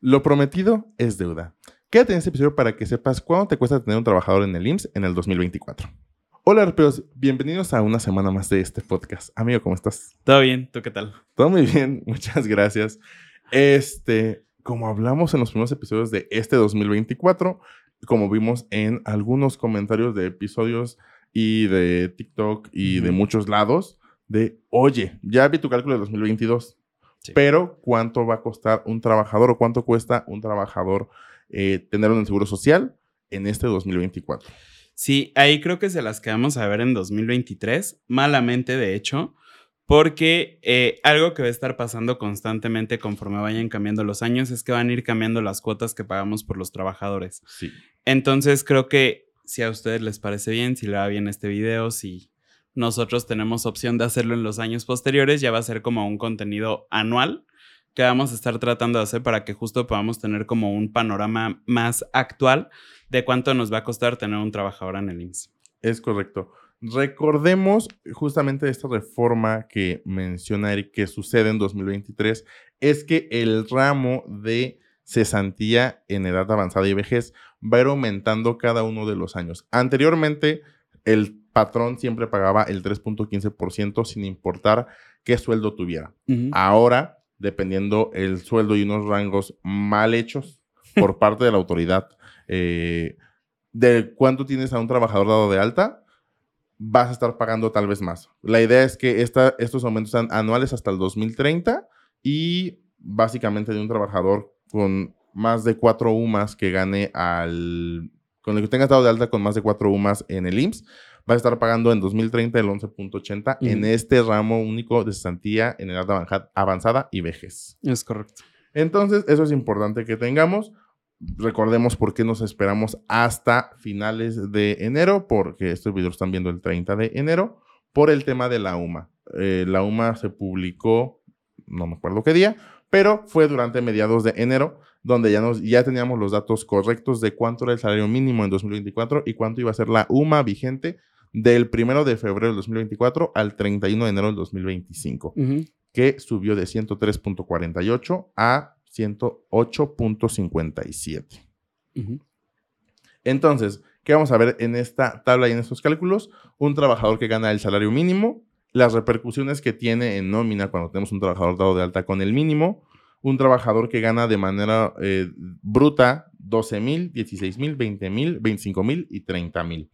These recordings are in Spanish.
Lo prometido es deuda. Quédate en este episodio para que sepas cuánto te cuesta tener un trabajador en el IMSS en el 2024. Hola, arpeos. Bienvenidos a una semana más de este podcast. Amigo, ¿cómo estás? Todo bien, ¿tú qué tal? Todo muy bien, muchas gracias. Este, como hablamos en los primeros episodios de este 2024, como vimos en algunos comentarios de episodios y de TikTok y de muchos lados, de, oye, ya vi tu cálculo de 2022 pero, ¿cuánto va a costar un trabajador o cuánto cuesta un trabajador eh, tener un seguro social en este 2024? Sí, ahí creo que se las quedamos a ver en 2023, malamente de hecho, porque eh, algo que va a estar pasando constantemente conforme vayan cambiando los años es que van a ir cambiando las cuotas que pagamos por los trabajadores. Sí. Entonces creo que si a ustedes les parece bien, si le va bien este video, si nosotros tenemos opción de hacerlo en los años posteriores, ya va a ser como un contenido anual que vamos a estar tratando de hacer para que justo podamos tener como un panorama más actual de cuánto nos va a costar tener un trabajador en el IMSS. Es correcto. Recordemos justamente esta reforma que menciona Eric que sucede en 2023, es que el ramo de cesantía en edad avanzada y vejez va a ir aumentando cada uno de los años. Anteriormente, el patrón siempre pagaba el 3.15% sin importar qué sueldo tuviera. Ahora, dependiendo el sueldo y unos rangos mal hechos por parte de la autoridad eh, de cuánto tienes a un trabajador dado de alta, vas a estar pagando tal vez más. La idea es que estos aumentos sean anuales hasta el 2030 y básicamente de un trabajador con más de cuatro UMAS que gane al... Con el que tenga estado de alta con más de cuatro UMAS en el IMSS, va a estar pagando en 2030 el 11.80 en este ramo único de cesantía en edad avanzada y vejez. Es correcto. Entonces, eso es importante que tengamos. Recordemos por qué nos esperamos hasta finales de enero, porque este video lo están viendo el 30 de enero, por el tema de la UMA. Eh, la UMA se publicó, no me acuerdo qué día, pero fue durante mediados de enero, donde ya, nos, ya teníamos los datos correctos de cuánto era el salario mínimo en 2024 y cuánto iba a ser la UMA vigente del 1 de febrero del 2024 al 31 de enero del 2025, que subió de 103.48 a 108.57. Entonces, ¿qué vamos a ver en esta tabla y en estos cálculos? Un trabajador que gana el salario mínimo, las repercusiones que tiene en nómina cuando tenemos un trabajador dado de alta con el mínimo, un trabajador que gana de manera eh, bruta 12 mil, 16 mil, 20 mil, 25 mil y 30 mil.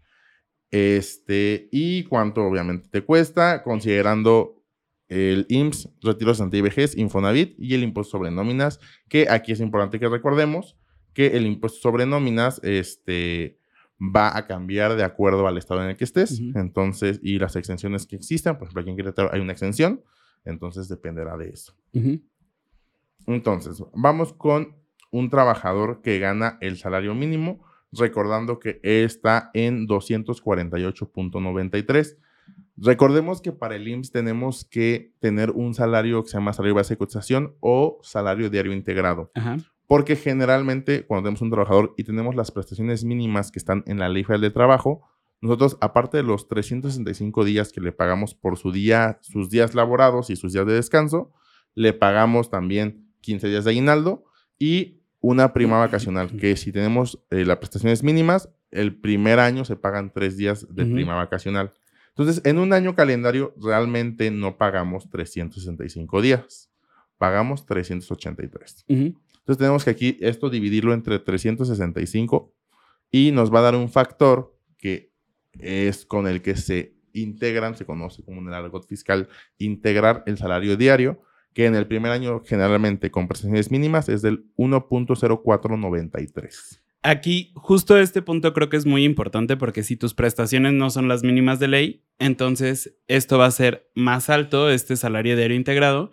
Este, y cuánto obviamente te cuesta, considerando el IMSS, retiro de y vejez, Infonavit y el impuesto sobre nóminas, que aquí es importante que recordemos que el impuesto sobre nóminas este, va a cambiar de acuerdo al estado en el que estés. Entonces, y las exenciones que existan, por ejemplo, aquí en Querétaro hay una exención, entonces dependerá de eso. Entonces, vamos con un trabajador que gana el salario mínimo recordando que está en 248.93. Recordemos que para el IMSS tenemos que tener un salario que se llama salario base de cotización o salario diario integrado. Porque generalmente cuando tenemos un trabajador y tenemos las prestaciones mínimas que están en la ley federal de trabajo, nosotros, aparte de los 365 días que le pagamos por su día, sus días laborados y sus días de descanso, le pagamos también 15 días de aguinaldo y una prima vacacional, que si tenemos eh, las prestaciones mínimas, el primer año se pagan tres días de prima vacacional. Entonces, en un año calendario realmente no pagamos 365 días, pagamos 383. Entonces, tenemos que aquí esto dividirlo entre 365 y nos va a dar un factor que es con el que se integran, se conoce como el argot fiscal, integrar el salario diario que en el primer año generalmente con prestaciones mínimas es del 1.0493. Aquí, justo este punto creo que es muy importante porque si tus prestaciones no son las mínimas de ley, entonces esto va a ser más alto, este salario diario integrado,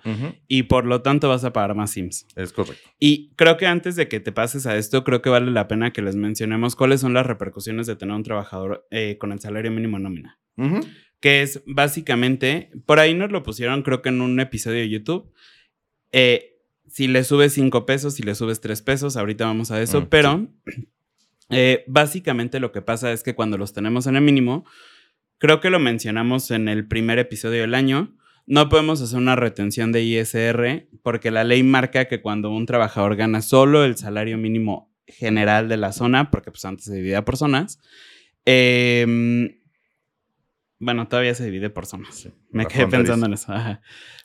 y por lo tanto vas a pagar más SIMS. Es correcto. Y creo que antes de que te pases a esto, creo que vale la pena que les mencionemos cuáles son las repercusiones de tener un trabajador eh, con el salario mínimo nómina que es básicamente, por ahí nos lo pusieron creo que en un episodio de YouTube, eh, si le subes 5 pesos, si le subes 3 pesos, ahorita vamos a eso, mm, pero eh, básicamente lo que pasa es que cuando los tenemos en el mínimo, creo que lo mencionamos en el primer episodio del año, no podemos hacer una retención de ISR porque la ley marca que cuando un trabajador gana solo el salario mínimo general de la zona, porque pues antes se dividía por zonas, em, bueno, todavía se divide por zonas. Me quedé pensando en eso.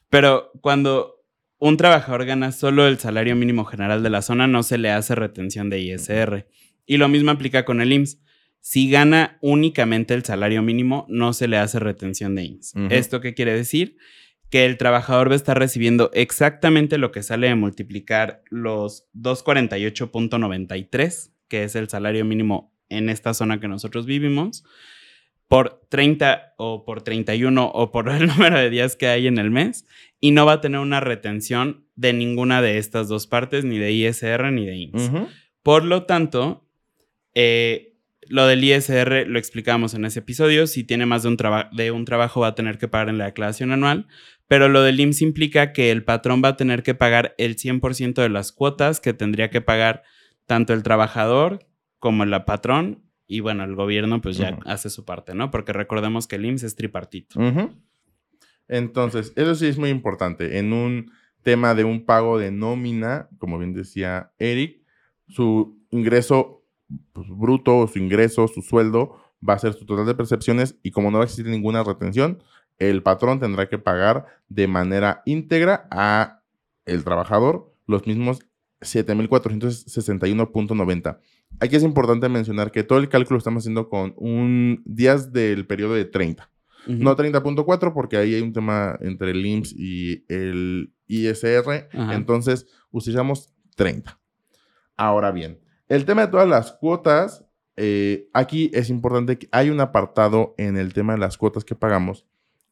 Pero cuando un trabajador gana solo el salario mínimo general de la zona, no se le hace retención de ISR. Y lo mismo aplica con el IMSS. Si gana únicamente el salario mínimo, no se le hace retención de IMSS. ¿Esto qué quiere decir? Que el trabajador va a estar recibiendo exactamente lo que sale de multiplicar los 248.93, que es el salario mínimo en esta zona que nosotros vivimos, por 30 o por 31 o por el número de días que hay en el mes y no va a tener una retención de ninguna de estas dos partes, ni de ISR ni de IMSS. Por lo tanto, eh, lo del ISR lo explicamos en ese episodio. Si tiene más de un, de un trabajo va a tener que pagar en la declaración anual, pero lo del IMSS implica que el patrón va a tener que pagar el 100% de las cuotas que tendría que pagar tanto el trabajador como el patrón. Y bueno, el gobierno pues ya hace su parte, ¿no? Porque recordemos que el IMSS es tripartito. Entonces, eso sí es muy importante. En un tema de un pago de nómina, como bien decía Eric, su ingreso pues, bruto, su ingreso, su sueldo, va a ser su total de percepciones y como no va a existir ninguna retención, el patrón tendrá que pagar de manera íntegra a el trabajador los mismos 7.461.90. Aquí es importante mencionar que todo el cálculo lo estamos haciendo con un días del periodo de 30. No 30.4 porque ahí hay un tema entre el IMSS y el ISR. Entonces, utilizamos 30. Ahora bien, el tema de todas las cuotas, eh, aquí es importante que hay un apartado en el tema de las cuotas que pagamos,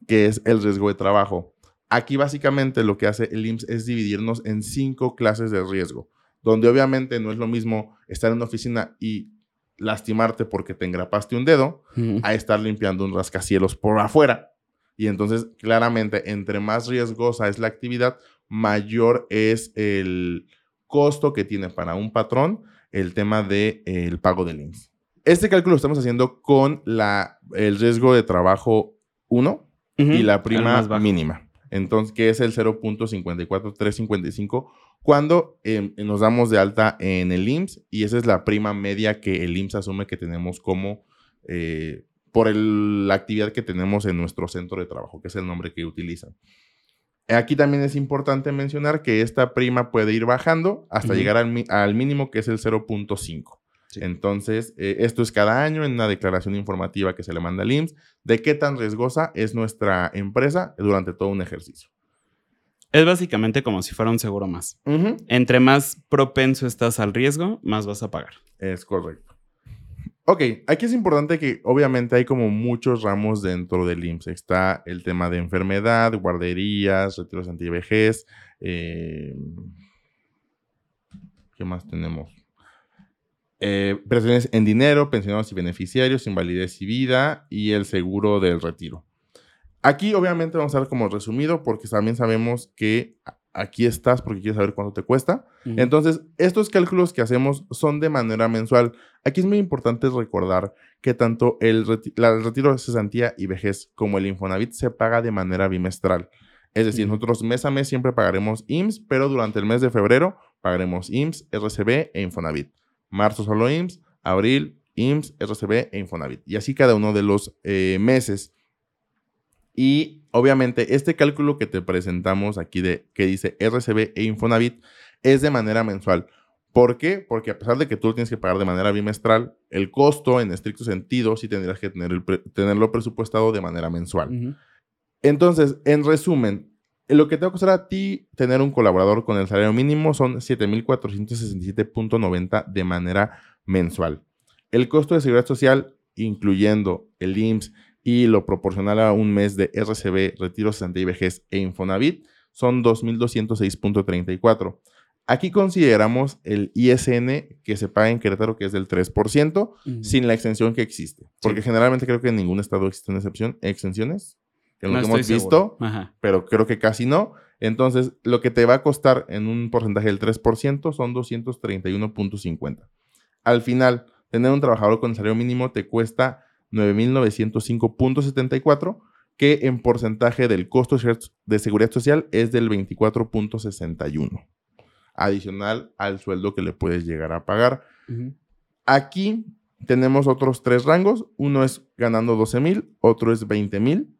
que es el riesgo de trabajo. Aquí básicamente lo que hace el IMSS es dividirnos en cinco clases de riesgo, donde obviamente no es lo mismo estar en una oficina y lastimarte porque te engrapaste un dedo a estar limpiando un rascacielos por afuera. Y entonces, claramente, entre más riesgosa es la actividad, mayor es el costo que tiene para un patrón el tema del de, el pago del IMSS. Este cálculo lo estamos haciendo con la, el riesgo de trabajo 1 y la prima mínima. Entonces, que es el 0.54355 cuando em, nos damos de alta en el IMSS y esa es la prima media que el IMSS asume que tenemos como eh, por la actividad que tenemos en nuestro centro de trabajo, que es el nombre que utilizan. Aquí también es importante mencionar que esta prima puede ir bajando hasta llegar al, mínimo que es el 0.5. Entonces, eh, esto es cada año en una declaración informativa que se le manda al IMSS de qué tan riesgosa es nuestra empresa durante todo un ejercicio. Es básicamente como si fuera un seguro más. Entre más propenso estás al riesgo, más vas a pagar. Es correcto. Ok, aquí es importante que obviamente hay como muchos ramos dentro del IMSS. Está el tema de enfermedad, guarderías, retiros antivejez. Eh, ¿Qué más tenemos? Eh, prestaciones en dinero, pensionados y beneficiarios, invalidez y vida y el seguro del retiro. Aquí obviamente vamos a ver como resumido porque también sabemos que aquí estás porque quieres saber cuánto te cuesta. Entonces, estos cálculos que hacemos son de manera mensual. Aquí es muy importante recordar que tanto el, retiro de cesantía y vejez como el Infonavit se paga de manera bimestral. Es decir, nosotros mes a mes siempre pagaremos IMSS, pero durante el mes de febrero pagaremos IMSS, RCB e Infonavit. Marzo solo IMSS, abril IMSS, RCB e Infonavit. Y así cada uno de los eh, meses. Y obviamente este cálculo que te presentamos aquí de que dice RCB e Infonavit es de manera mensual. ¿Por qué? Porque a pesar de que tú lo tienes que pagar de manera bimestral, el costo en estricto sentido sí tendrías que tener tenerlo presupuestado de manera mensual. Entonces, en resumen, lo que te va a costar a ti tener un colaborador con el salario mínimo son 7.467.90 de manera mensual. El costo de seguridad social, incluyendo el IMSS y lo proporcional a un mes de RCB, Retiro Santa y Vejez e Infonavit, son 2.206.34. Aquí consideramos el ISN que se paga en Querétaro, que es del 3%, sin la exención que existe. Porque generalmente creo que en ningún estado existen excepción, exenciones, que no lo hemos visto, pero creo que casi no. Entonces, lo que te va a costar en un porcentaje del 3% son 231.50. Al final, tener un trabajador con salario mínimo te cuesta 9.905.74, que en porcentaje del costo de seguridad social es del 24.61, adicional al sueldo que le puedes llegar a pagar. Aquí tenemos otros tres rangos. Uno es ganando 12 mil, otro es 20 mil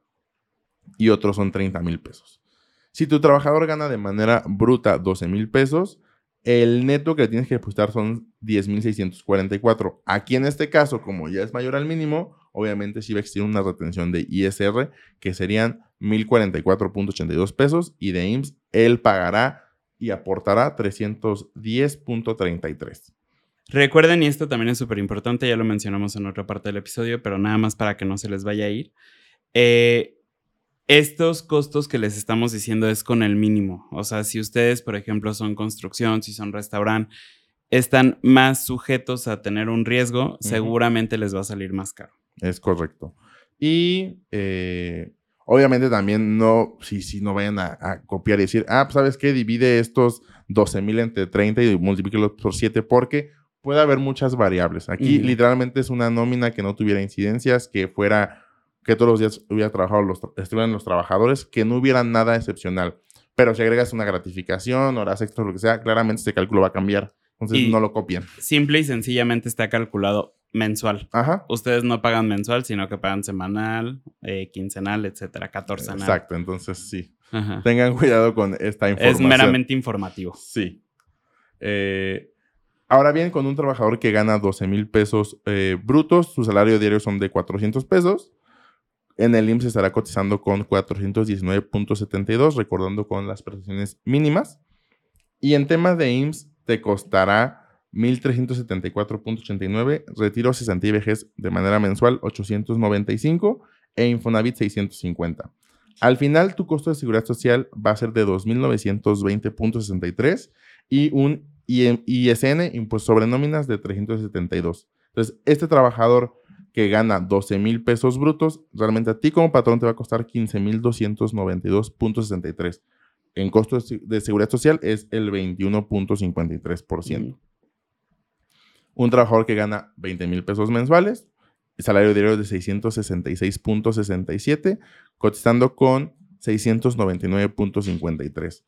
y otro son 30 mil pesos. Si tu trabajador gana de manera bruta 12 mil pesos, el neto que le tienes que depositar son 10.644. Aquí en este caso, como ya es mayor al mínimo, obviamente sí va a existir una retención de ISR que serían 1.044.82 pesos y de IMSS él pagará y aportará 310.33. Recuerden, y esto también es súper importante, ya lo mencionamos en otra parte del episodio, pero nada más para que no se les vaya a ir. Eh, estos costos que les estamos diciendo es con el mínimo. O sea, si ustedes, por ejemplo, son construcción, si son restaurante, están más sujetos a tener un riesgo, seguramente les va a salir más caro. Es correcto. Y eh, obviamente también no, si, si no vayan a, copiar y decir, ah, pues sabes qué, divide estos 12 mil entre 30 y multiplíquelos por 7 porque puede haber muchas variables. Aquí literalmente es una nómina que no tuviera incidencias, que fuera que todos los días hubiera trabajado los, estuvieran los trabajadores, que no hubiera nada excepcional. Pero si agregas una gratificación, horas extras, lo que sea, claramente este cálculo va a cambiar. Entonces no lo copian. Simple y sencillamente está calculado mensual. Ajá. Ustedes no pagan mensual, sino que pagan semanal, eh, quincenal, etcétera, catorcenal. Exacto, entonces sí. Tengan cuidado con esta información. Es meramente informativo. Sí. Eh, ahora bien, con un trabajador que gana 12 mil pesos eh, brutos, su salario diario son de 400 pesos en el IMSS estará cotizando con 419.72, recordando con las prestaciones mínimas. Y en tema de IMSS te costará 1.374.89, retiro cesantía y vejez de manera mensual 895 e Infonavit 650. Al final, tu costo de seguridad social va a ser de 2.920.63 y un ISN, impuesto sobre nóminas, de 372. Entonces, este trabajador que gana 12 mil pesos brutos, realmente a ti como patrón te va a costar 15 mil 292.63. En costo de seguridad social es el 21.53%. Un trabajador que gana 20 mil pesos mensuales, salario diario de 666.67, cotizando con 699.53.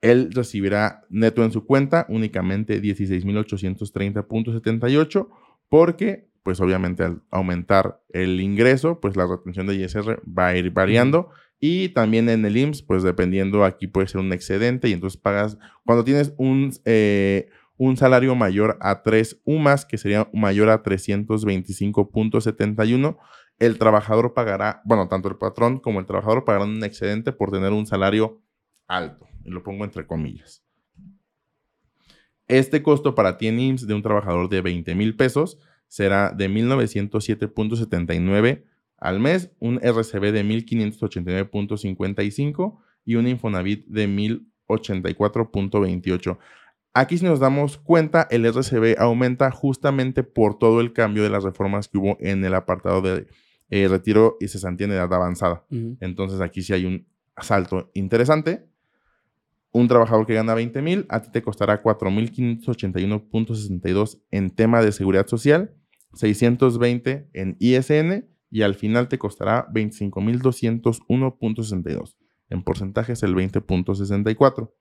Él recibirá neto en su cuenta únicamente 16.830.78 porque pues obviamente al aumentar el ingreso, pues la retención de ISR va a ir variando. Y también en el IMSS, pues dependiendo, aquí puede ser un excedente y entonces pagas, cuando tienes un, eh, un salario mayor a 3 UMAS, que sería mayor a 325.71, el trabajador pagará, bueno, tanto el patrón como el trabajador pagarán un excedente por tener un salario alto. Y lo pongo entre comillas. Este costo para ti en IMSS de un trabajador de 20 mil pesos será de 1907.79 al mes, un RCB de 1589.55 y un Infonavit de 1084.28. Aquí si nos damos cuenta, el RCB aumenta justamente por todo el cambio de las reformas que hubo en el apartado de eh, retiro y cesantía en edad avanzada. Entonces aquí sí hay un salto interesante. Un trabajador que gana 20 mil, a ti te costará 4.581.62 en tema de seguridad social 620 en ISN y al final te costará 25.201.62. En porcentaje es el 20.64.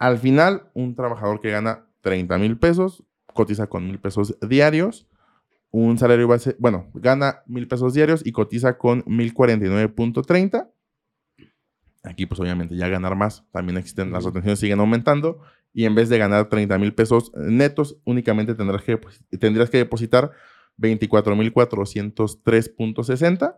Al final, un trabajador que gana 30 mil pesos cotiza con mil pesos diarios. Un salario base, bueno, gana mil pesos diarios y cotiza con 1049.30. Aquí, pues obviamente, ya ganar más. También existen, las retenciones siguen aumentando y en vez de ganar 30 mil pesos netos, únicamente tendrás que, tendrías que depositar 24.403.60.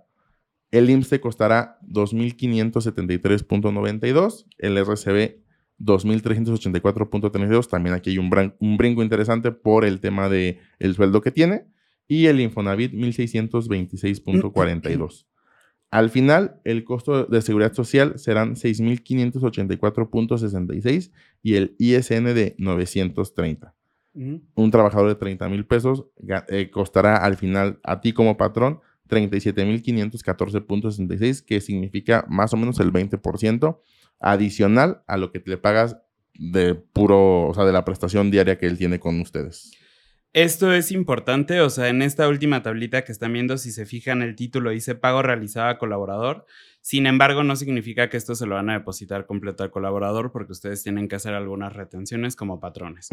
El IMSS te costará 2.573.92. El RCB 2.384.32. También aquí hay un, un, brinco interesante por el tema del el sueldo que tiene. Y el Infonavit 1.626.42. Al final, el costo de seguridad social serán 6.584.66 y el ISN de 930. Un trabajador de 30 mil pesos eh, costará al final a ti como patrón 37.514.66, que significa más o menos el 20% adicional a lo que le pagas de puro, o sea, de la prestación diaria que él tiene con ustedes. Esto es importante, o sea, en esta última tablita que están viendo, si se fijan, el título dice pago realizado a colaborador. Sin embargo, no significa que esto se lo van a depositar completo al colaborador porque ustedes tienen que hacer algunas retenciones como patrones.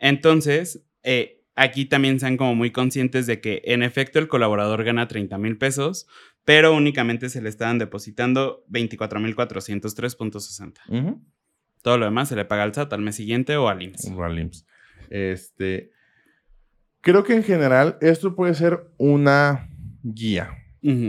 Entonces, eh, aquí también sean como muy conscientes de que en efecto el colaborador gana 30 mil pesos, pero únicamente se le estaban depositando 24 mil 403.60. Todo lo demás se le paga al SAT al mes siguiente o al IMSS. O al IMSS. Este, Creo que en general esto puede ser una guía.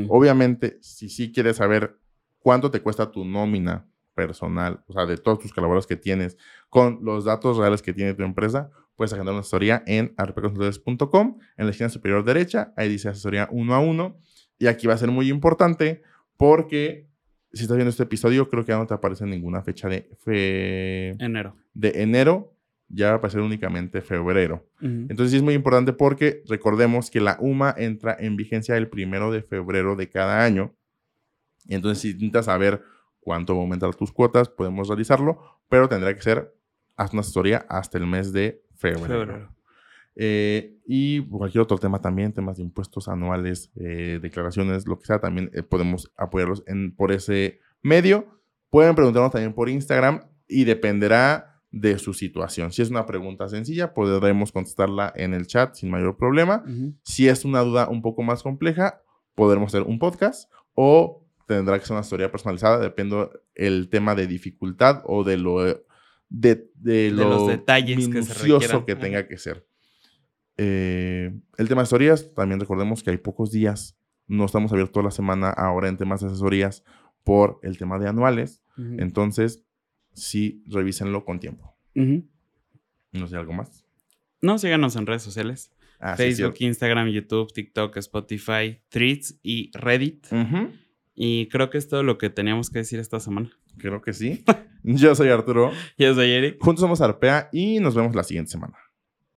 Obviamente, si sí quieres saber cuánto te cuesta tu nómina personal, o sea, de todos tus colaboradores que tienes, con los datos reales que tiene tu empresa, puedes agendar una asesoría en arpeconsultores.com, en la esquina superior derecha, ahí dice asesoría uno a uno, y aquí va a ser muy importante porque si estás viendo este episodio, creo que ya no te aparece ninguna fecha de enero. De enero ya va a aparecer únicamente febrero. Entonces sí es muy importante porque recordemos que la UMA entra en vigencia el primero de febrero de cada año. Entonces si necesitas saber cuánto va a aumentar tus cuotas, podemos realizarlo, pero tendrá que ser haz una asesoría hasta el mes de febrero. Eh, y cualquier otro tema también, temas de impuestos anuales, eh, declaraciones, lo que sea, también eh, podemos apoyarlos en, por ese medio. Pueden preguntarnos también por Instagram y dependerá de su situación. Si es una pregunta sencilla, podremos contestarla en el chat sin mayor problema. Si es una duda un poco más compleja, podremos hacer un podcast o tendrá que ser una historia personalizada, depende el tema de dificultad o de lo de, los detalles minucioso que, tenga que ser. Eh, el tema de asesorías, también recordemos que hay pocos días, no estamos abiertos la semana ahora en temas de asesorías por el tema de anuales. Entonces, sí revísenlo con tiempo. No sé, ¿algo más? No, síganos en redes sociales. Ah, Facebook, Instagram, YouTube, TikTok, Spotify, Threads y Reddit. Y creo que es todo lo que teníamos que decir esta semana. Creo que sí. Yo soy Arturo. Yo soy Eric. Juntos somos Arpea y nos vemos la siguiente semana.